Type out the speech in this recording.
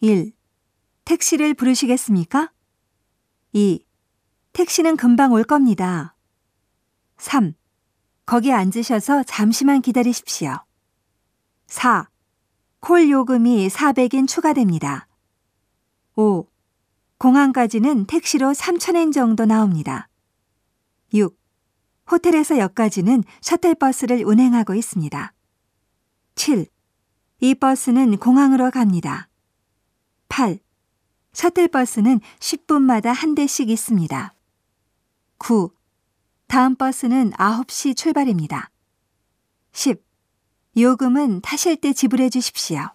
1. 택시를 부르시겠습니까? 2. 택시는 금방 올 겁니다. 3. 거기 앉으셔서 잠시만 기다리십시오. 4. 콜 요금이 400엔 추가됩니다. 5. 공항까지는 택시로 3,000엔 정도 나옵니다. 6. 호텔에서 역까지는 셔틀버스를 운행하고 있습니다. 7. 이 버스는 공항으로 갑니다. 8. 셔틀버스는 10분마다 한 대씩 있습니다. 9. 다음 버스는 9시 출발입니다. 10. 요금은 타실 때 지불해 주십시오.